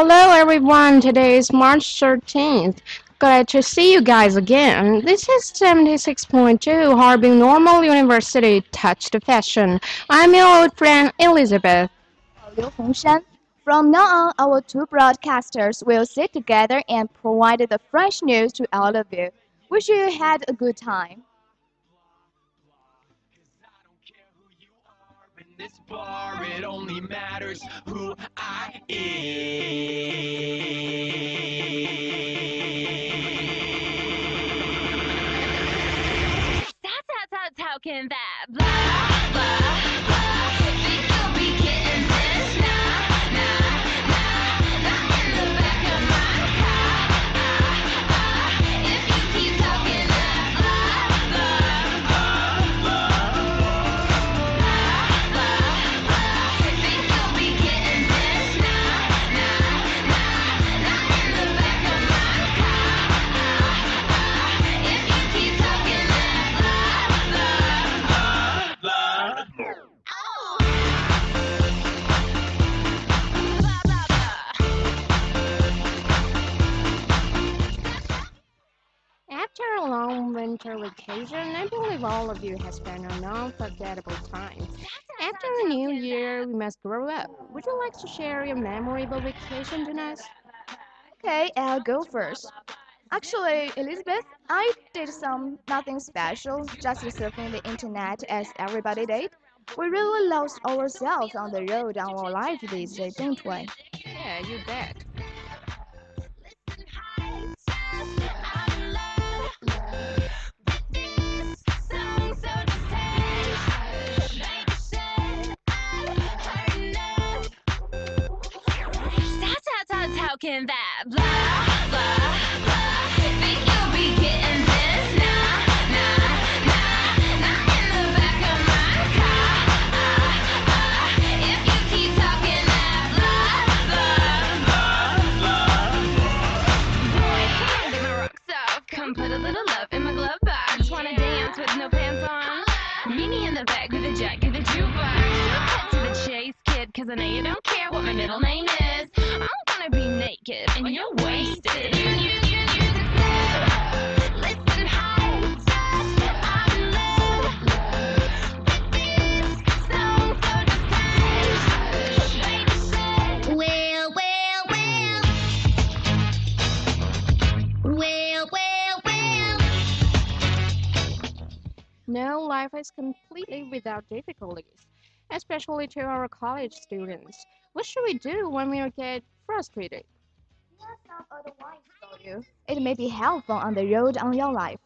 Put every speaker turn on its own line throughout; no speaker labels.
Hello everyone, today is March 13th. Glad to see you guys again. This is 76.2 Harbin Normal University Touch the Fashion. I'm your old friend Elizabeth.
Liu Hongshan. From now on, our two broadcasters will sit together and provide the fresh news to all of you. Wish you had a good time.
This bar, it only matters who I am.
That's how, how, how can that blah, blah.
Long winter vacation, I believe all of you have spent an unforgettable time. After a new year, we must grow up. Would you like to share your memorable vacation to us?
Okay, I'll go first. Actually, Elizabeth, I did some nothing special, just surfing the internet as everybody did. We really lost ourselves on the road on our life these days, don't we?
Yeah, you bet.
Can that blah, blah, blah. Think you'll be getting this? Nah, nah, nah, not in the back of my car. Uh, if you keep talking that blah, blah, blah. Boy, get my rocks off. Come put a little love in my glove box. Wanna dance with no pants on? Meet me in the back with a jack of the jukebox. Cut to the chase, kid, 'cause I know you don't care what my middle name is. I'm I be naked and you're wasted. Well, well, well. Well, well, well.
No, life is completely without difficulties especially to our college students. What should we do when we get frustrated?
Here some advice for you. It may be helpful on the road on your life.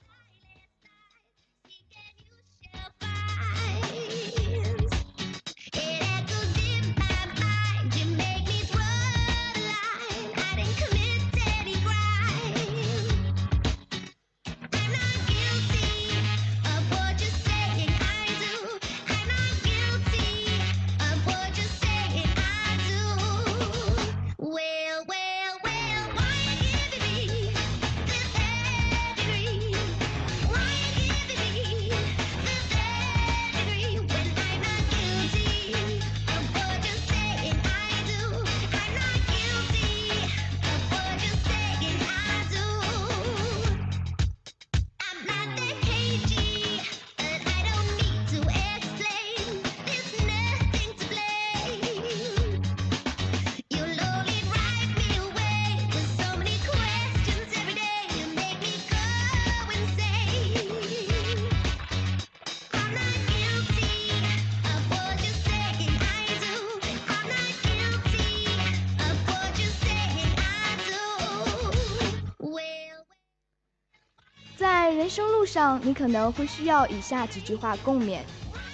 人生路上，你可能会需要以下几句话共勉。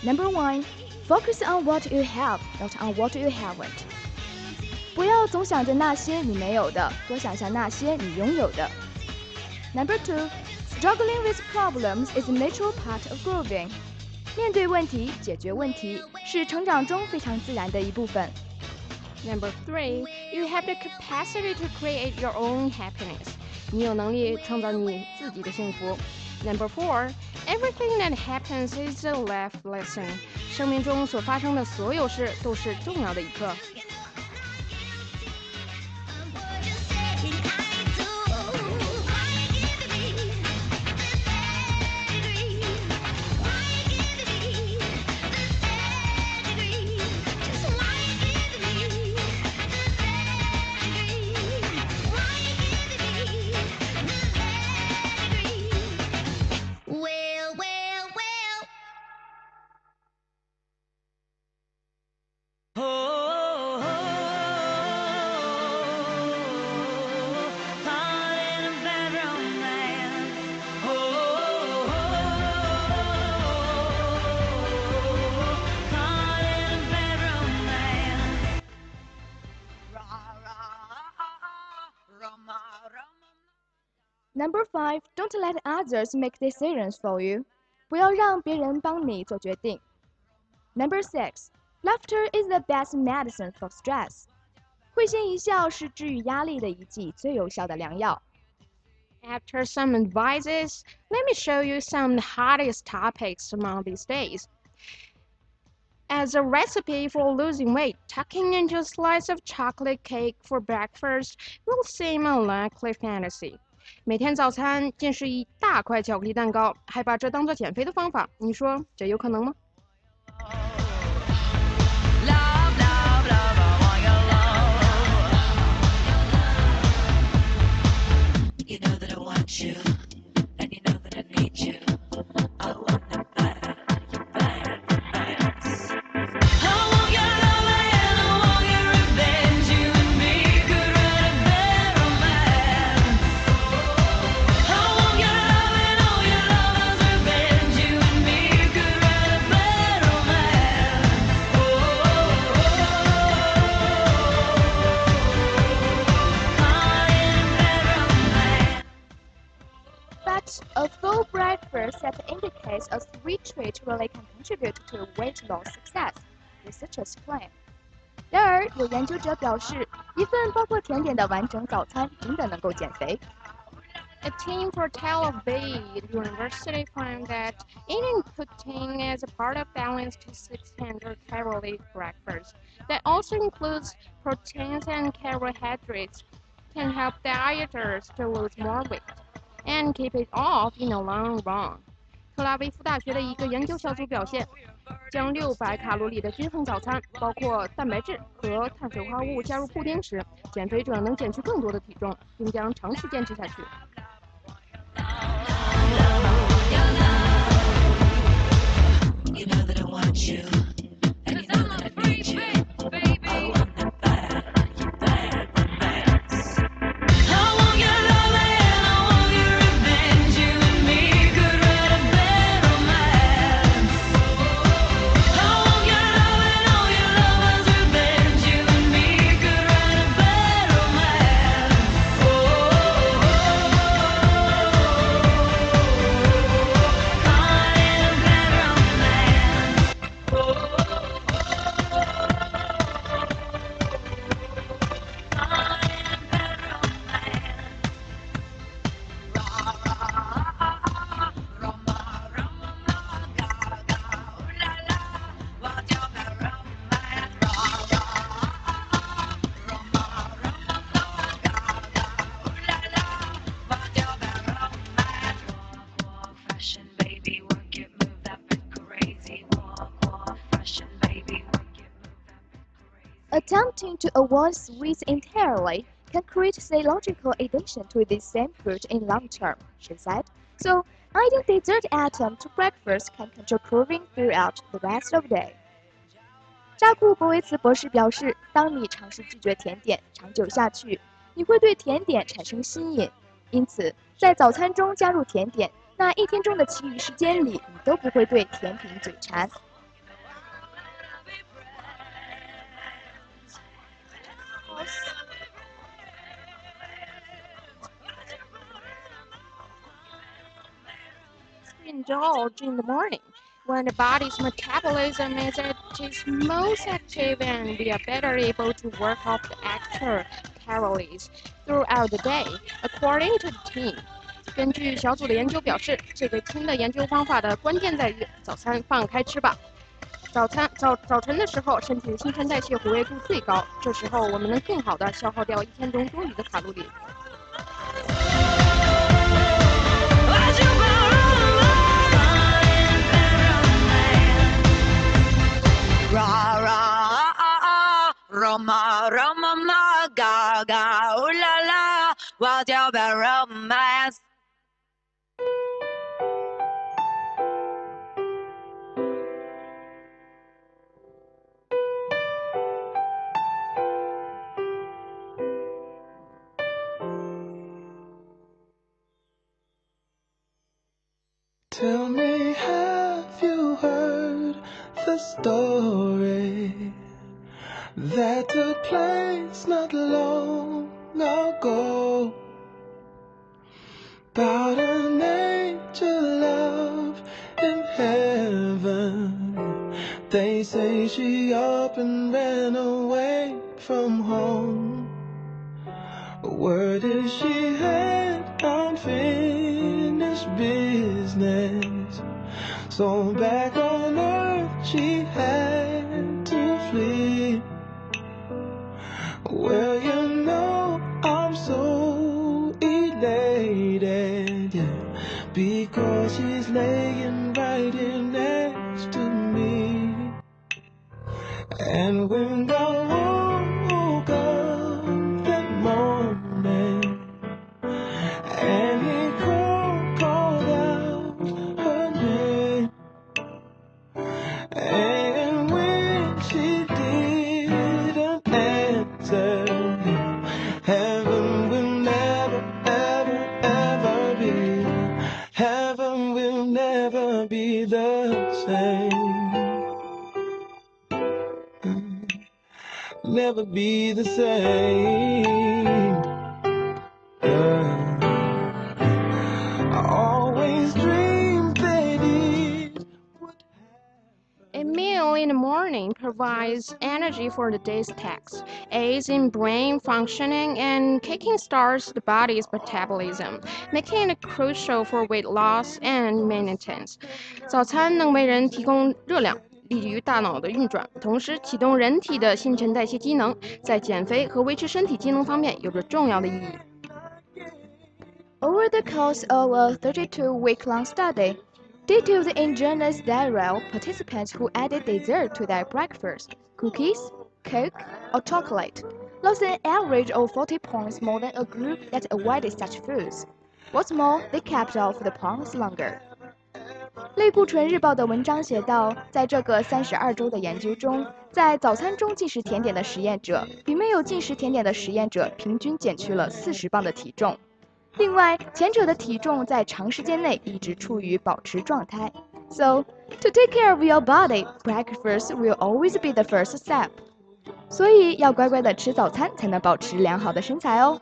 Number one, focus on what you have, not on what you haven't. 不要总想着那些你没有的，多想想那些你拥有的。Number two, struggling with problems is a natural part of growing. 面对问题，解决问题是成长中非常自然的一部分。
Number three, you have the capacity to create your own happiness. 你有能力创造你自己的幸福。Number four, everything that happens is a life lesson. 生命中所发生的所有事都是重要的一课。
Number five, don't let others make decisions for you. 不要让别人帮你做决定。Number six, laughter is the best medicine for stress. 会心一笑是治愈压力的一剂最有效的良药。
After some advices, let me show you some hottest topics among these days. As a recipe for losing weight, tucking into a slice of chocolate cake for breakfast will seem a likely fantasy. 每天早餐竟是一大块巧克力蛋糕，还把这当做减肥的方法，你说这有可能吗？
sweet treat really can contribute to weight loss success, researchers claim. 然而，有研究者表示，一份包括甜点的完整早餐真的能够减肥。
A team for Tel Aviv University found that eating poutine as a part of balanced 600 calorie breakfast that also includes proteins and carbohydrates can help dieters to lose more weight and keep it off in the long run. 特拉维夫大学的一个研究小组表现，将六百卡路里的均衡早餐，包括蛋白质和碳水化合物加入布丁时，减肥者能减去更多的体重，并将长期坚持下去。
You know that I want you
Attempting to avoid sweets entirely can create psychological addiction to this same food in long term, she said. So, adding dessert atom to breakfast can control craving throughout the rest of the day. 扎库博维茨博士表示，当你尝试拒绝甜点，长久下去，你会对甜点产生吸引。因此，在早餐中加入甜点，那一天中的其余时间里，你都不会对甜品嘴馋。
indulge in the morning when the body's metabolism is at its most active and we are better able to work off the extra calories throughout the day, according to the team. 根据小组的研究表示，这个 team 的研究方法的关键在于早餐放开吃吧。早餐早早晨的时候，身体的新陈代谢活跃度最高，这时候我们能更好的消耗掉一天中多余的卡路里。
Roma Roma ma ga ga ooh la la，我叫 bad romance。
Tell me, have you heard the story that took place not long ago? About an angel love in heaven. They say she up and ran away from home. Word is she had unfinished business. So back on earth she had Well, Never be the same. Yeah. I always dreamed that it would
A meal in the morning provides energy for the day's tasks, aids in brain functioning, and kicking starts the body's metabolism, making it crucial for weight loss and maintenance. 早餐能为人提供热量。 利于大脑的运转，同时启动人体的新陈代谢机能，在减肥和维持身体机能方面有着重要的意义。
Over the course of a 32 week long study, detailed the ingenious diary participants who added dessert to their breakfast cookies, cake, or chocolate lost an average of 40 pounds more than a group that avoided such foods. What's more, they kept off the pounds longer. 类固醇日报的文章写道，在这个三十二周的研究中，在早餐中进食甜点的实验者比没有进食甜点的实验者平均减去了四十磅的体重。另外，前者的体重在长时间内一直处于保持状态。So, to take care of your body, breakfast will always be the first step. 所以要乖乖的吃早餐，才能保持良好的身材哦。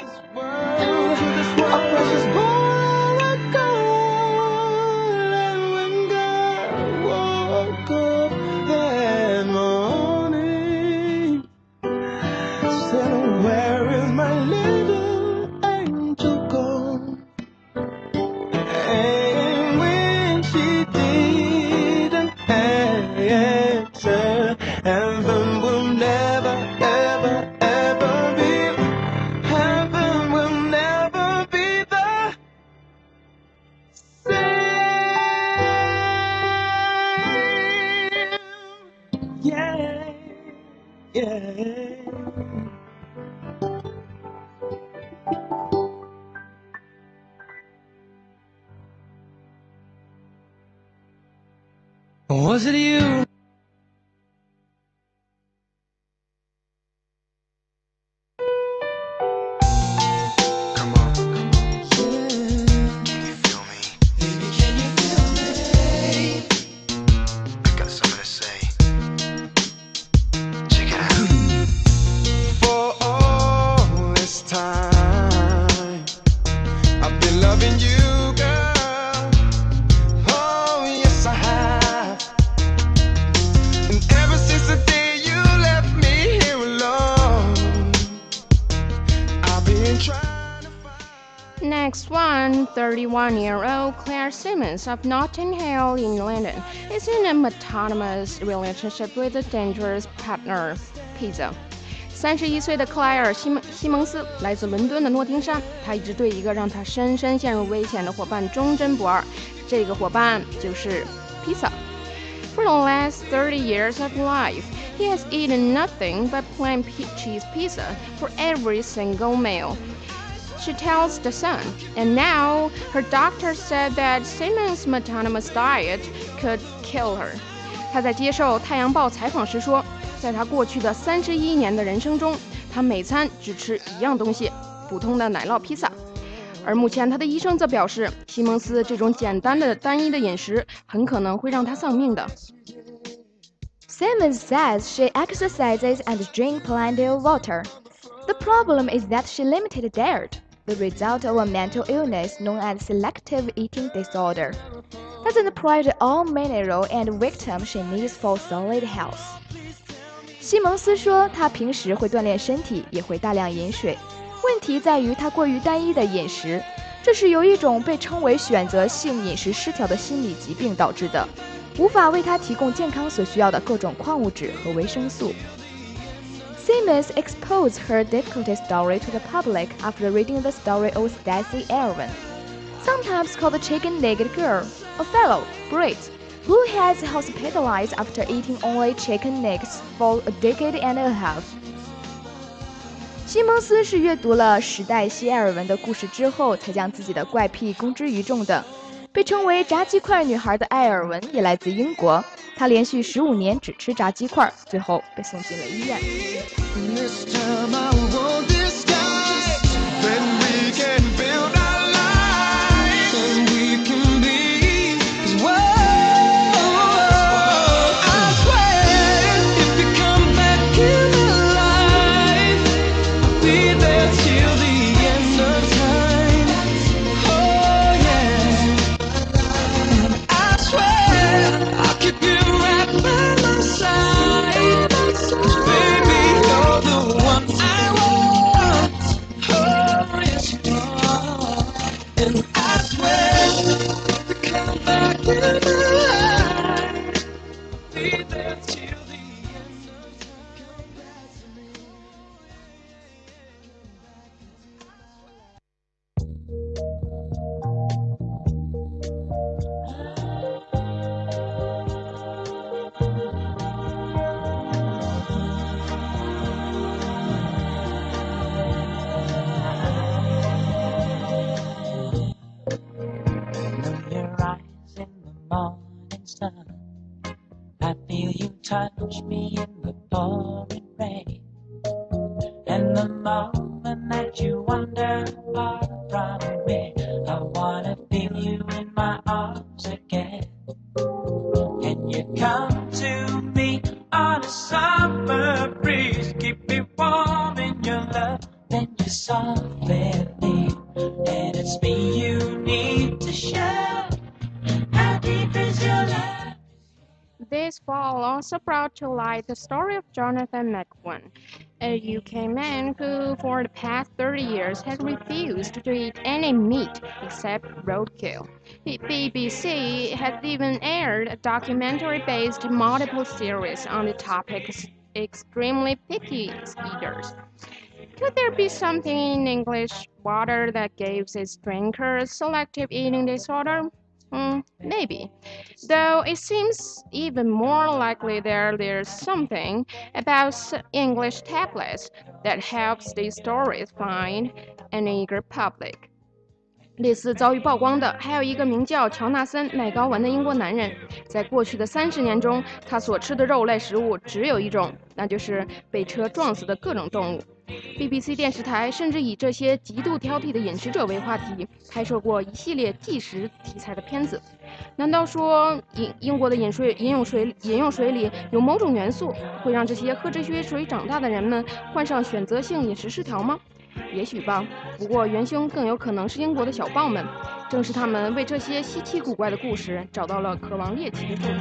31-year-old Claire Simmons of Notting Hill in London is in a monotonous relationship with a dangerous partner, Pizza. 三十一岁的克莱尔·西蒙西蒙斯来自伦敦的诺丁山，他一直对一个让他深深陷入危险的伙伴忠贞不二，这个伙伴就是披萨。For the last 30 years of life, he has eaten nothing but plain pe- cheese pizza for every single meal. She tells The Sun, and now her doctor said that Simmons' monotonous diet could kill her. 她在接受《太阳报》采访时说，在她过去的三十一年的人生中，她每餐只吃一样东西，普通的奶酪披萨。而目前，她的医生则表示，西蒙斯这种简单的、单一的饮食很可能会让她丧命的。
Simmons says she exercises and drinks plenty of water. The problem is that she limited diet, The result of a mental illness known as selective eating disorder. Doesn't deprive all mineral and victim she needs for solid health. 西蒙斯说，他平时会锻炼身体，也会大量饮水。问题在于他过于单一的饮食，这是由一种被称为选择性饮食失调的心理疾病导致的，无法为他提供健康所需要的各种矿物质和维生素。Simmons exposed her difficulty story to the public after reading the story of Stacey Erwin, sometimes called the chicken-legged girl, a fellow, Brit, who has hospitalized after eating only chicken legs for a decade and a half. 西蒙斯是阅读了时代西埃尔文的故事之后，才将自己的怪癖公之于众的。 被称为“炸鸡块女孩”的艾尔文也来自英国，她连续十五年只吃炸鸡块，最后被送进了医院。
This fall also brought to light the story of Jonathan McGowan, a UK man who, for the past 30 years, has refused to eat any meat except roadkill. The BBC has even aired a documentary based multiple series on the topic ex- extremely picky eaters. Could there be something in English water that gives its drinkers selective eating disorder? Hmm, maybe. Though it seems even more likely there there's something about s- English tablets that helps these stories find an eager public. 类似遭遇曝光的，还有一个名叫乔纳森·麦高文的英国男人。在过去的三十年中，他所吃的肉类食物只有一种，那就是被车撞死的各种动物。 BBC 电视台甚至以这些极度挑剔的饮食者为话题，拍摄过一系列纪实题材的片子。难道说英英国的饮水饮用水饮用水里有某种元素，会让这些喝这些水长大的人们患上选择性饮食失调吗？也许吧，不过元凶更有可能是英国的小蚌们，正是他们为这些稀奇古怪的故事找到了渴望猎奇的受众。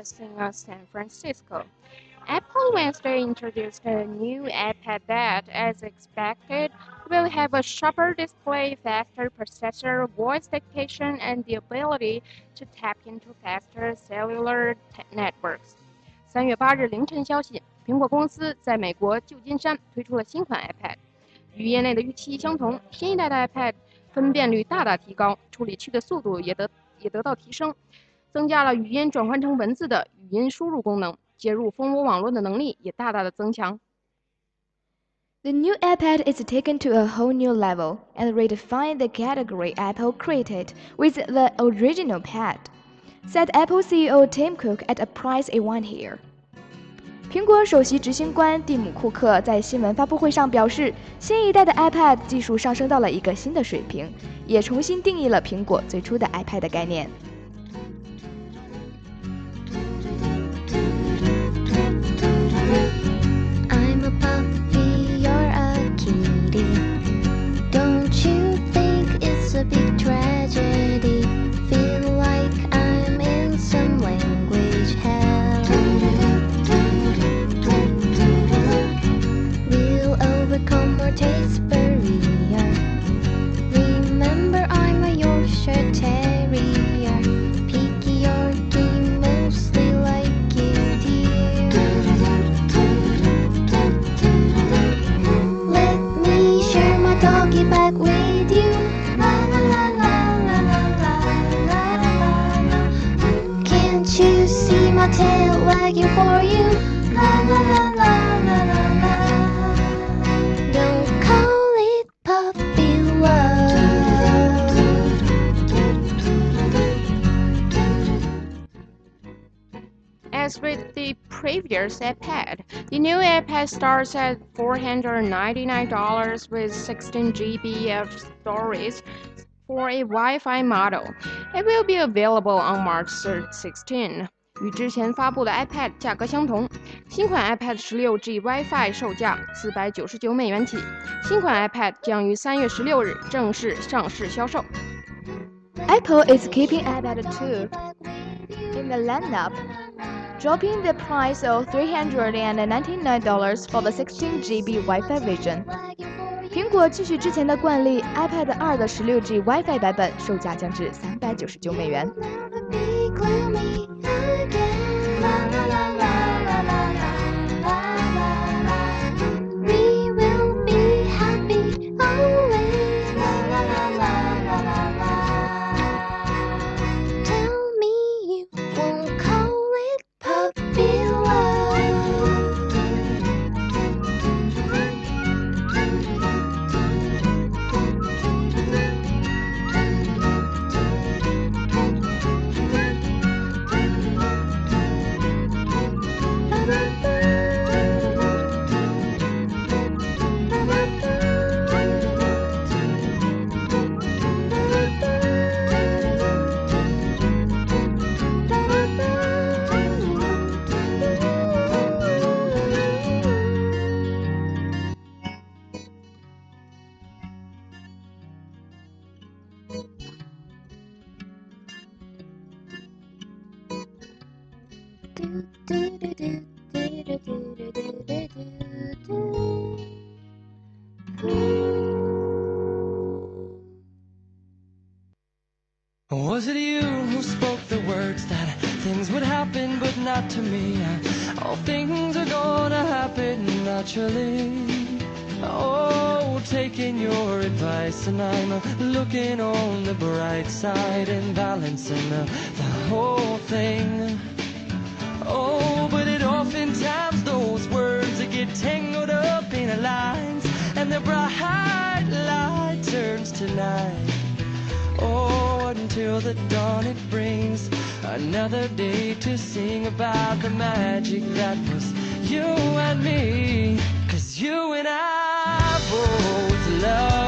we
are focusing on San Francisco. Apple Wednesday introduced a new iPad that, as expected, will have a sharper display, faster processor, voice dictation, and the ability to tap into faster cellular t- networks. 三月八日凌晨消息，苹果公司在美国旧金山推出了新款 iPad，与业内的预期相同，新一代的 iPad 分辨率大大提高，处理器的速度也得也得到提升。 增加了语音转换成文字的语音输入功能，接入蜂窝网络的能力也大大的增强。
The new iPad is taken to a whole new level and redefine the category Apple created with the original pad, said Apple CEO Tim Cook at a press event here. 苹果首席执行官蒂姆·库克在新闻发布会上表示，新一代的 iPad 技术上升到了一个新的水平，也重新定义了苹果最初的 iPad 概念。
previous iPad. The new iPad starts at $499 with 16 GB of storage for a Wi-Fi model. It will be available on March 16. 与之前发布的 iPad 价格相同，新款 iPad 16G WiFi 售价四百九十九美元起。新款 iPad 将于三月十六日正式上市销售。
Apple is keeping iPad 2 in the lineup, Dropping the price of $399 for the 16GB Wi-Fi version. 苹果继续之前的惯例，iPad 二的 16G WiFi 版本售价降至三百九十九美元。
Was it you who spoke the words that things would happen, but not to me? All things are gonna happen naturally. Oh, taking your advice, and I'm looking on the bright side and balancing uh, the whole thing. Oh, but it oftentimes those words that get tangled up in the lines, and the bright light turns to night. Oh, until the dawn it brings another day to sing about the magic that was you and me. Cause you and I both loved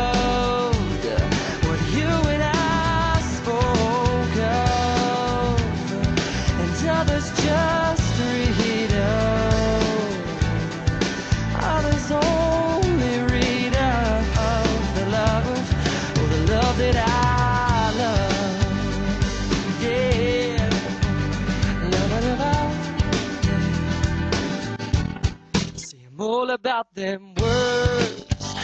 about them words,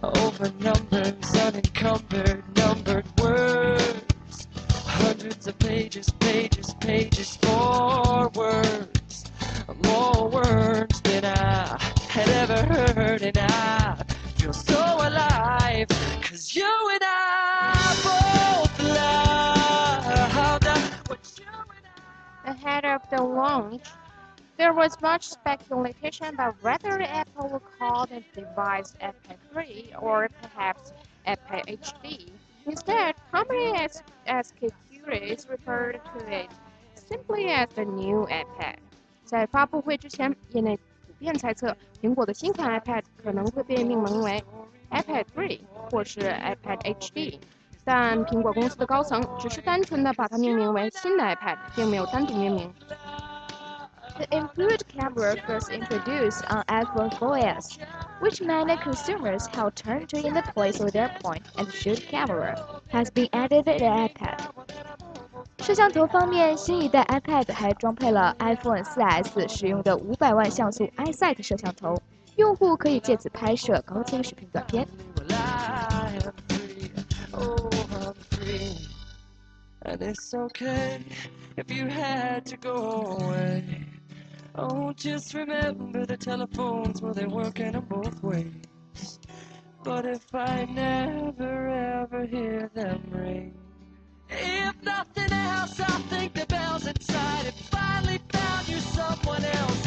over numbers, unencumbered, numbered words. Hundreds of pages, pages, pages,
was much speculation about whether Apple would call the device iPad 3 or perhaps iPad HD. Instead, company SK Curious referred to it simply as the new iPad. 在发布会之前，业内普遍猜测苹果的新款 iPad 可能会被命名为 iPad 3或是 iPad HD。但苹果公司的高层只是单纯的把它命名为新的 iPad，并没有单独命名。
The improved camera first introduced on iPhone 4S, which many consumers have turned to in the place of their point and shoot camera, has been added to the iPad. 摄像头方面，新一代 iPad 还装配了 iPhone 4S 使用的500万像素 iSight 摄像头，用户可以借此拍摄高清视频短片。
Well, I am free. Oh, I'm free. And it's okay if you had to go away. Oh, just remember the telephones, well, they're working in both ways. But if I never ever hear them ring, if nothing else, I think the bells inside have finally found you someone else,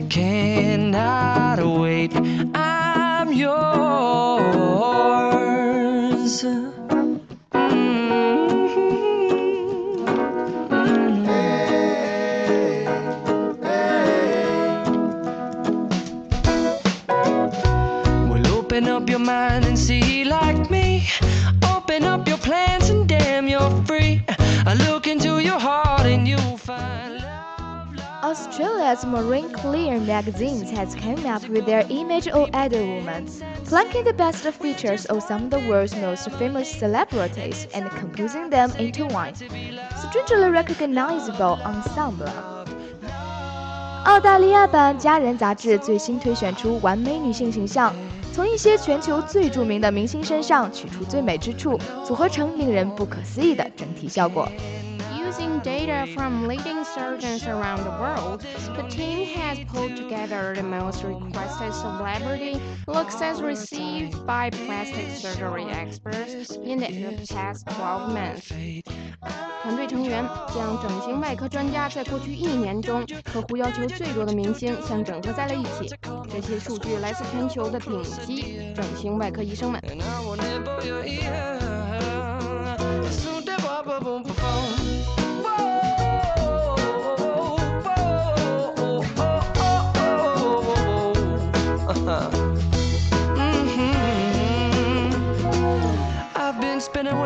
cannot wait. I'm yours. well
as Marie Claire magazines has come up with their image of idol women, plucking the best features of some of the world's most famous celebrities and composing them into one strangely recognizable ensemble
Using data from leading surgeons around the world, the team has pulled together the most requested celebrity looks as received by plastic surgery experts in the past 12 months. 团队成员将整形外科专家在过去一年中客户要求最多的明星相整合在了一起。这些数据来自全球的顶级整形外科医生们。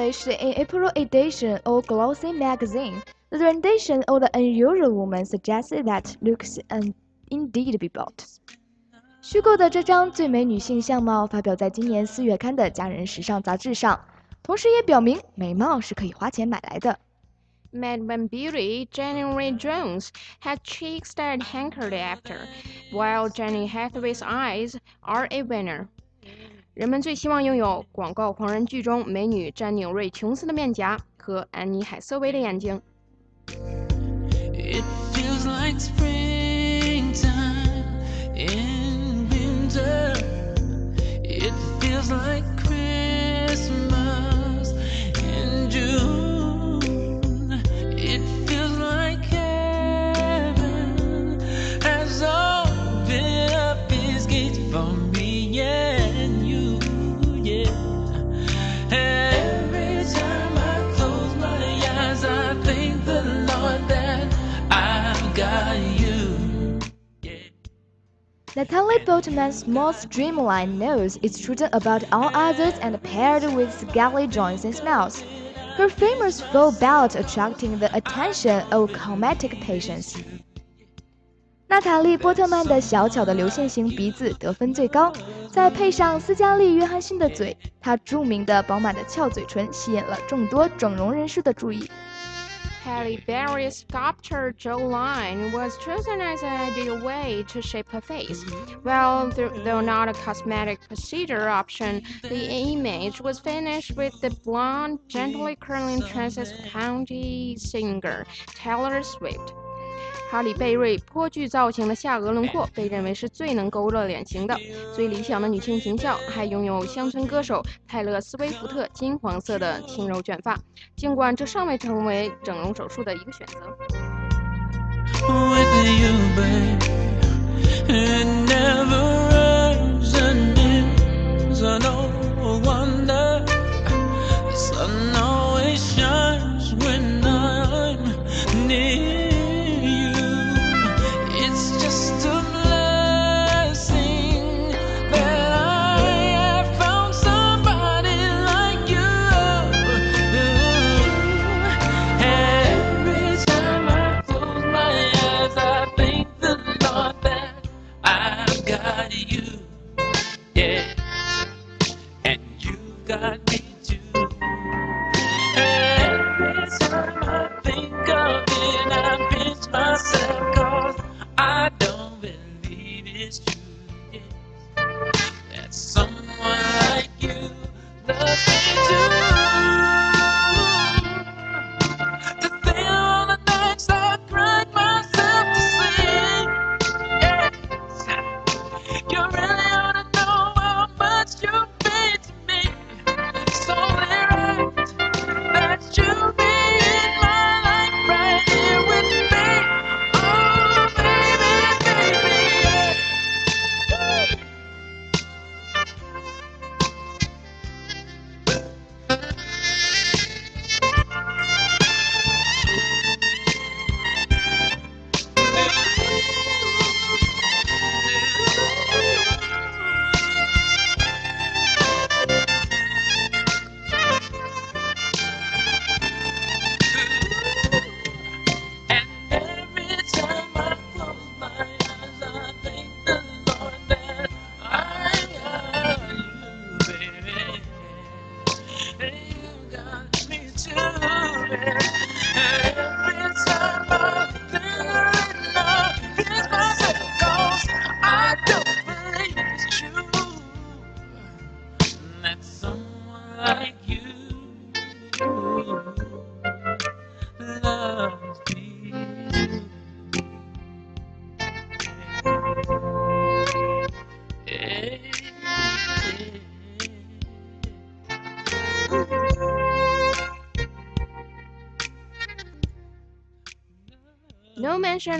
published in April edition of Glossy magazine. The rendition of The Unusual Woman suggested that looks and indeed be bought. 虚构的这张最美女性相貌发表在今年四月刊的《家人时尚》杂志上，同时也表明美貌是可以花钱买来的。
Mad Men Beauty, January Jones, had cheeks that hankered after, while Jenny Hathaway's eyes are a winner. 人们最希望拥有广告狂人剧中美女詹妮瑞·琼斯的面颊和安妮·海瑟薇的眼睛。
It feels like Christmas
Natalie Portman's small streamlined nose is treated about all others and paired with Scarlett Johansson's mouth. Her famous full belt attracting the attention of comatic patients. 娜塔莉·波特曼的小巧的流线型鼻子得分最高，再配上斯嘉丽·约翰逊的嘴，她著名的饱满的翘嘴唇吸引了众多整容人士的注意。
Halle Berry's sculptor jawline was chosen as an ideal way to shape her face. Well, th- though not a cosmetic procedure option, the image was finished with the blonde, gently curling tresses county singer Taylor Swift. 哈里贝瑞颇具造型的下颚轮廓被认为是最能勾勒脸型的，最理想的女性形象，还拥有乡村歌手泰勒·斯威夫特金黄色的轻柔卷发。尽管这尚未成为整容手术的一个选择。
with you, babe. It never ends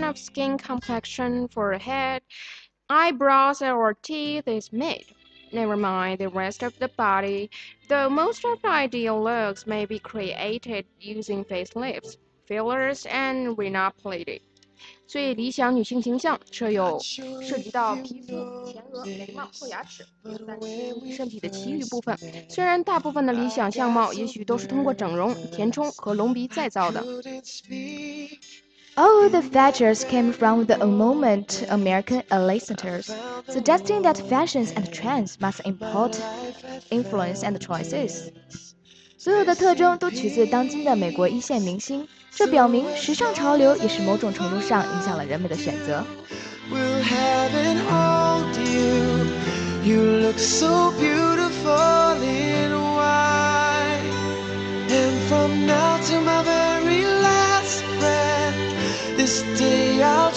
No
mention of skin complexion, forehead, eyebrows, or teeth is made. Never mind the rest of the body, though most of the ideal looks may be created using facelifts, fillers, and rhinoplasty. 最理想女性形象设有涉及到皮肤、前额、眉毛或牙齿，但是身体的其余部分。虽然大部分的理想相貌也许都是通过整容、填充和隆鼻再造的。
All the features came from the moment American listeners, suggesting that fashions and trends must import influence and choices. 所有的特征都取自当今的美国一线明星，这表明时尚潮流也是某种程度上影响了人们的选择。
will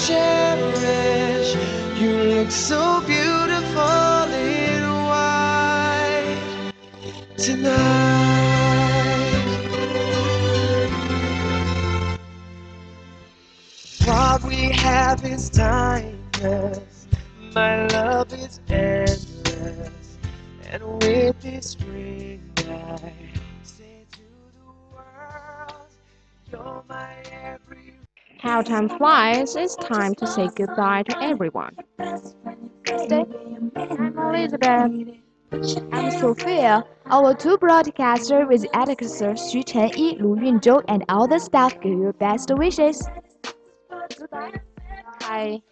cherish. You look so beautiful in white tonight. What we have is timeless. My love is endless. And with this ring, I say to the world, you're my
How time flies, it's time to say goodbye to everyone.
Best when you kiss
Wednesday.
I'm Elizabeth.
I'm Sophia. Our two broadcasters with editors Xu Chenyi, Lu Yunzhou, and all the staff give you best wishes.
Bye.